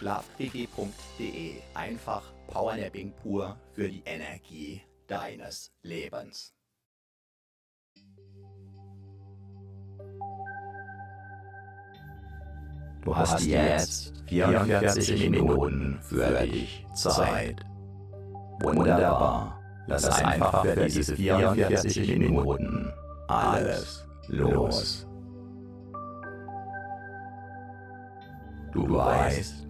schlafpg.de. Einfach Powernapping pur für die Energie deines Lebens. Du hast jetzt 44 Minuten für dich Zeit. Wunderbar. Lass einfach für diese 44 Minuten alles los. Du weißt,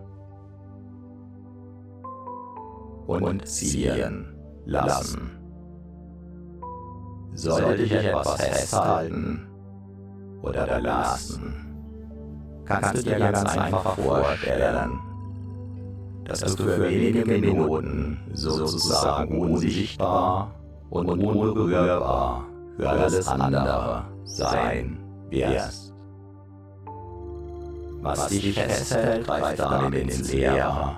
und ziehen lassen. Sollte dich etwas festhalten oder lassen, kannst du dir ganz einfach vorstellen, dass du für wenige Minuten sozusagen unsichtbar und unberührbar für alles andere sein wirst. Was dich festhält, greift damit ins Leere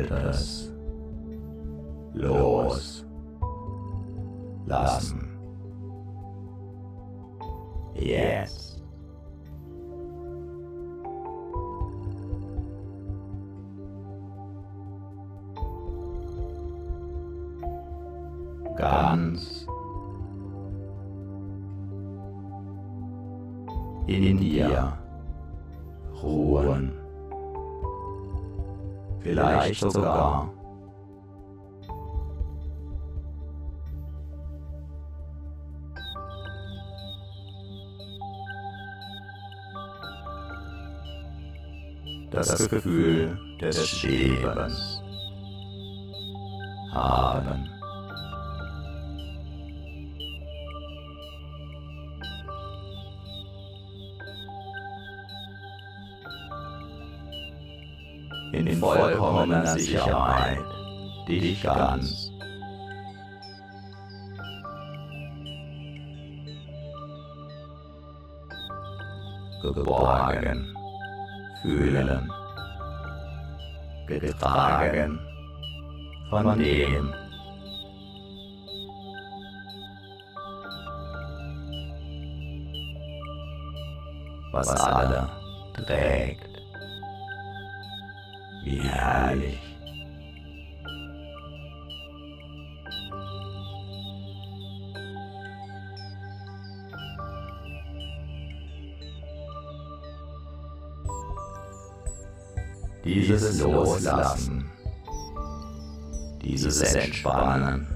Und des haben. in vollkommener Sicherheit dich ganz geborgen fühlen, getragen von dem, was alle trägt. Wie herrlich. Dieses Loslassen, dieses Entspannen.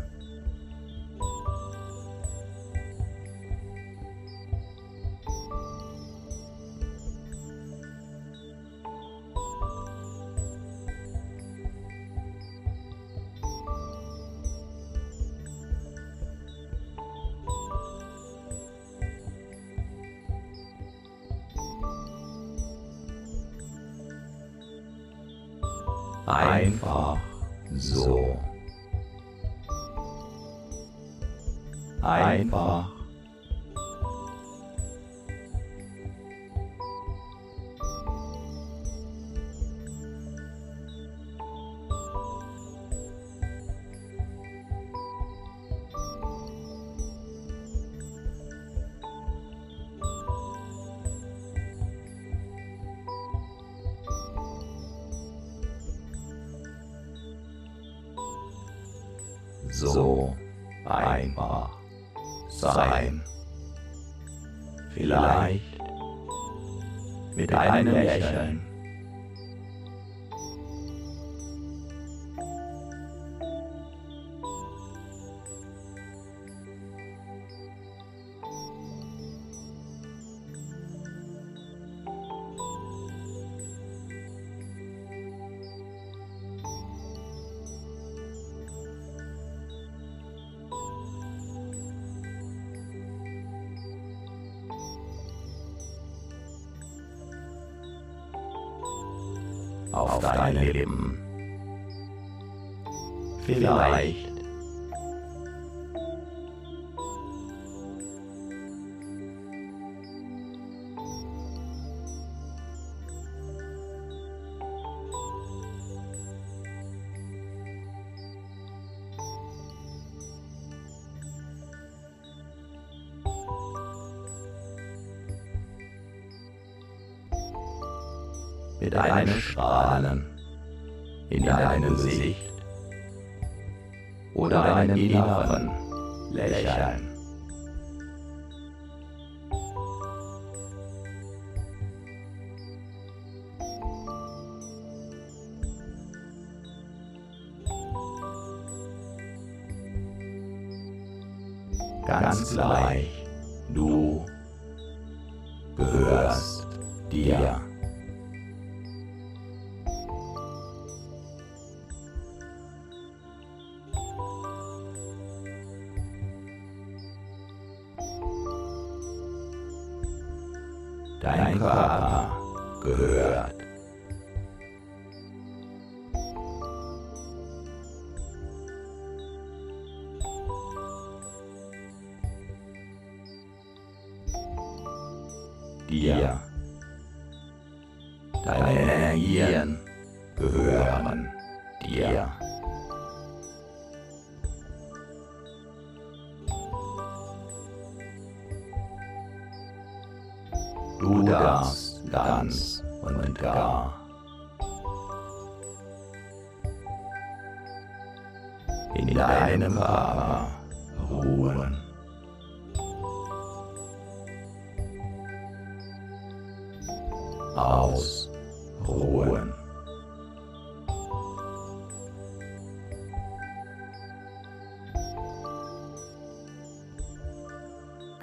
So einfach sein. Vielleicht mit einem Lächeln. Mit einem Strahlen. In deinem Gesicht. Oder einem inneren Lächeln.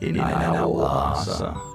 In einer Oase. Der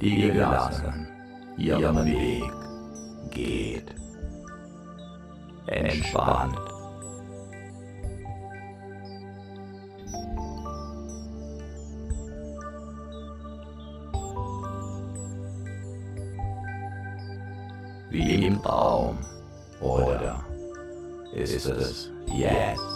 Die gelassen ihren Weg geht. Entspannt. Wie im Traum. Oder ist es jetzt?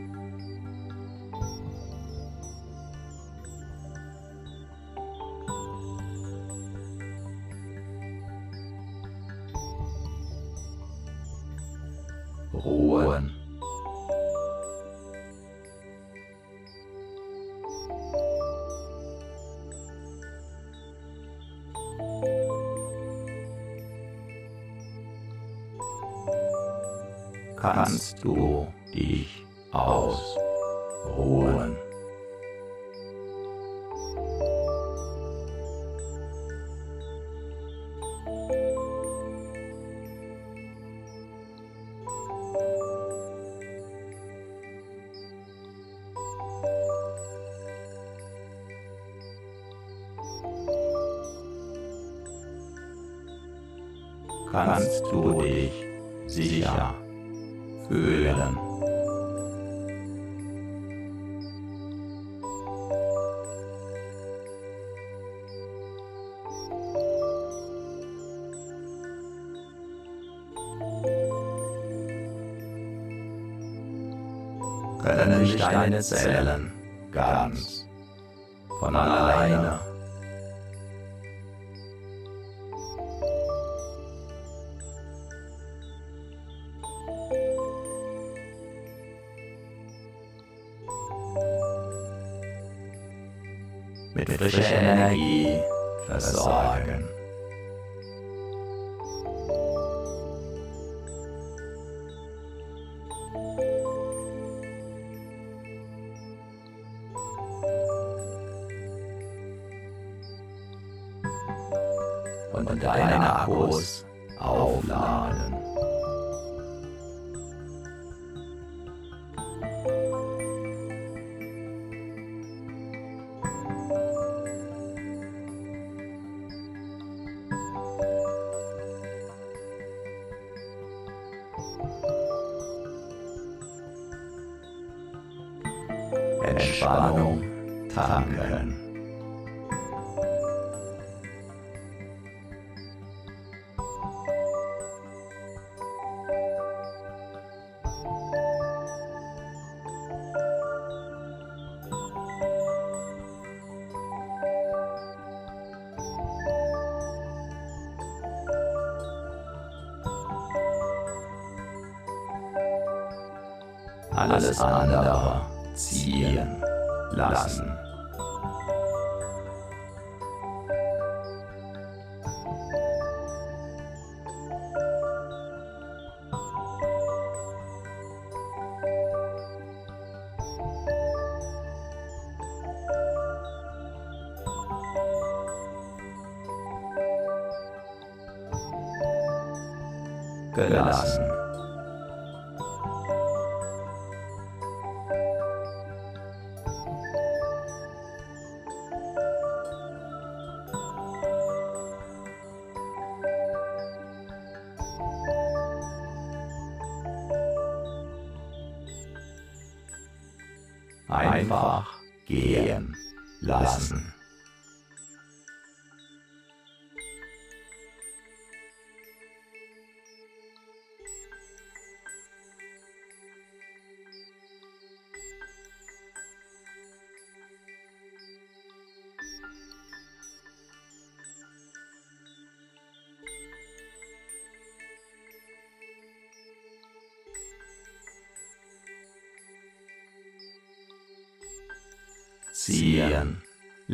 Können sich deine Zellen ganz. Von alleine Alles andere ziehen lassen.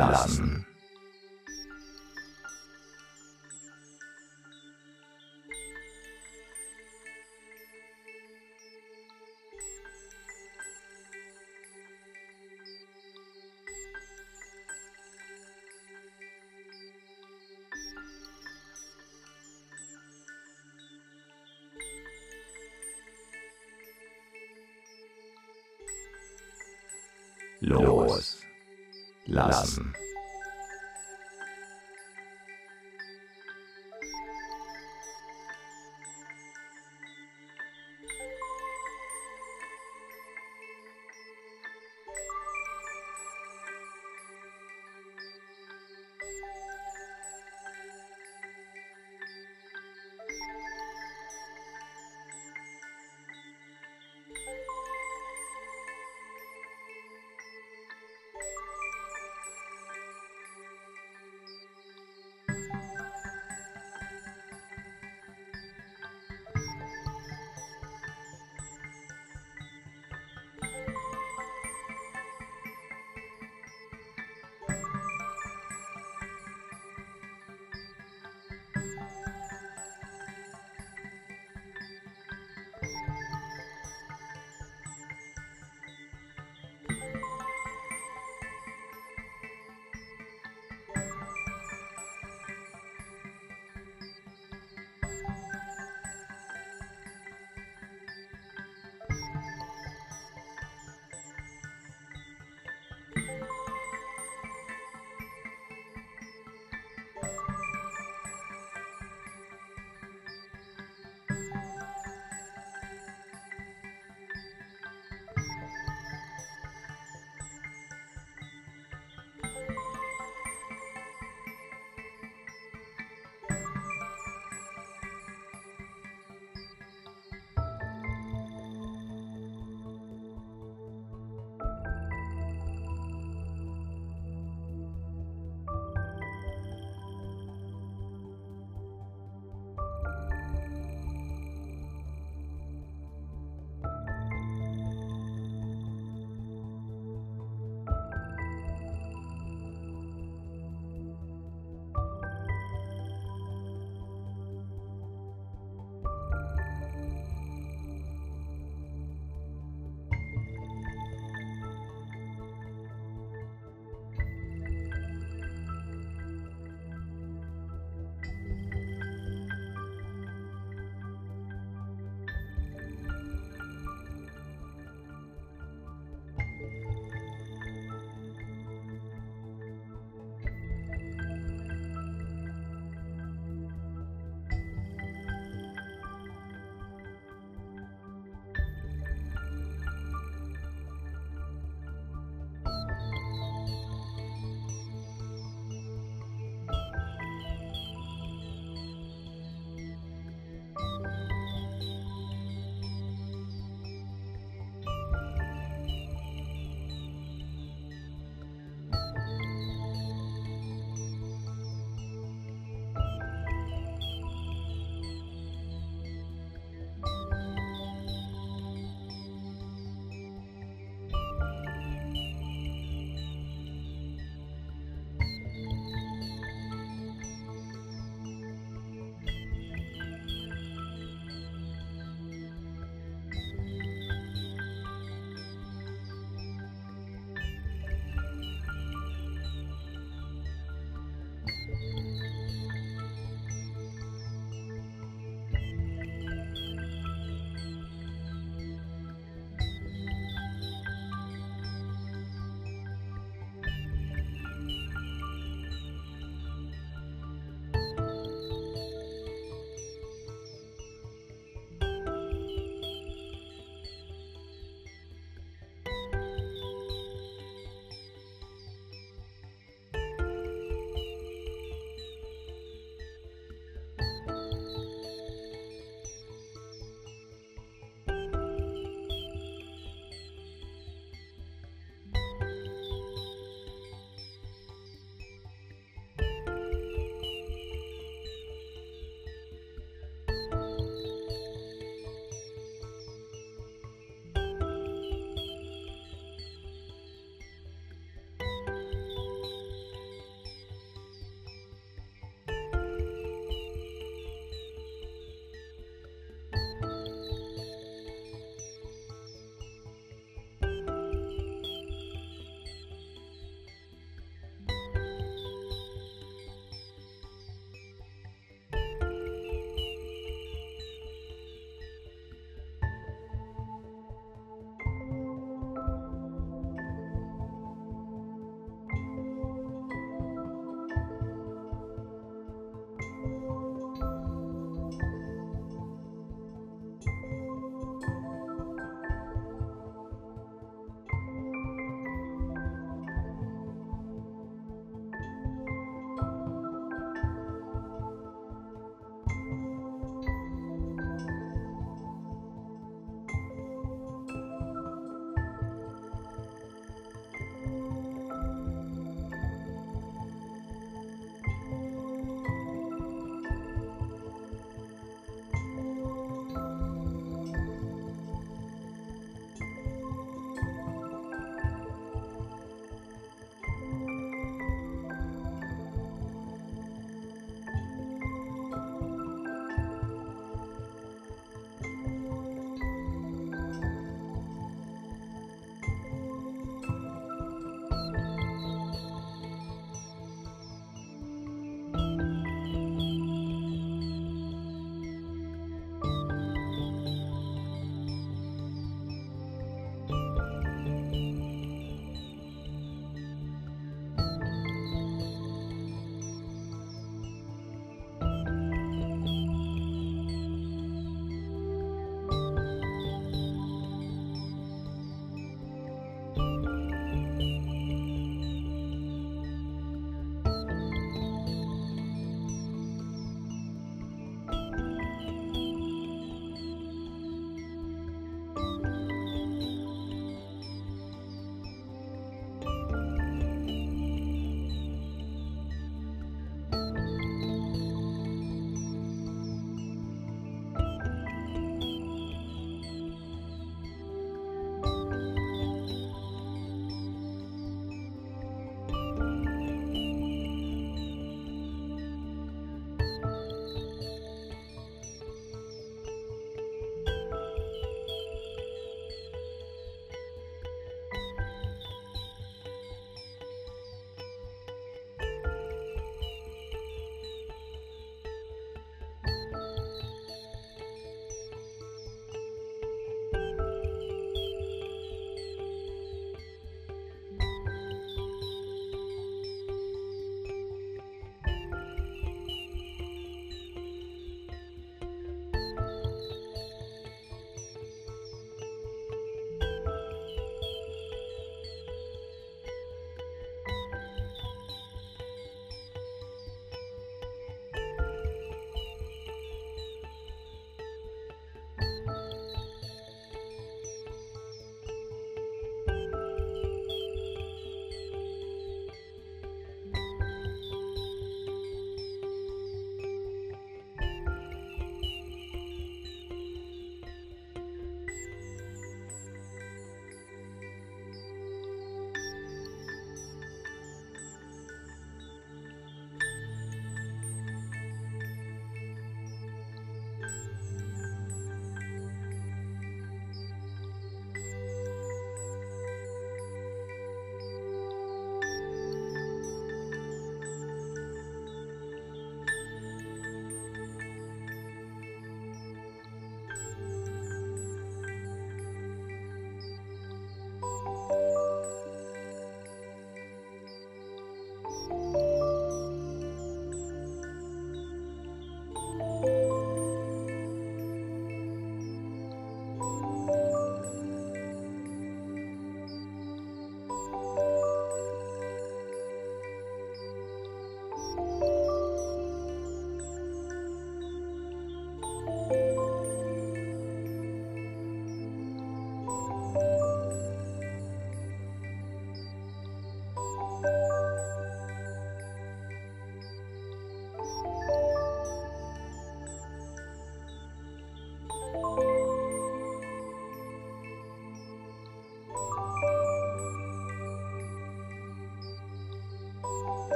Lassen. Los lassen.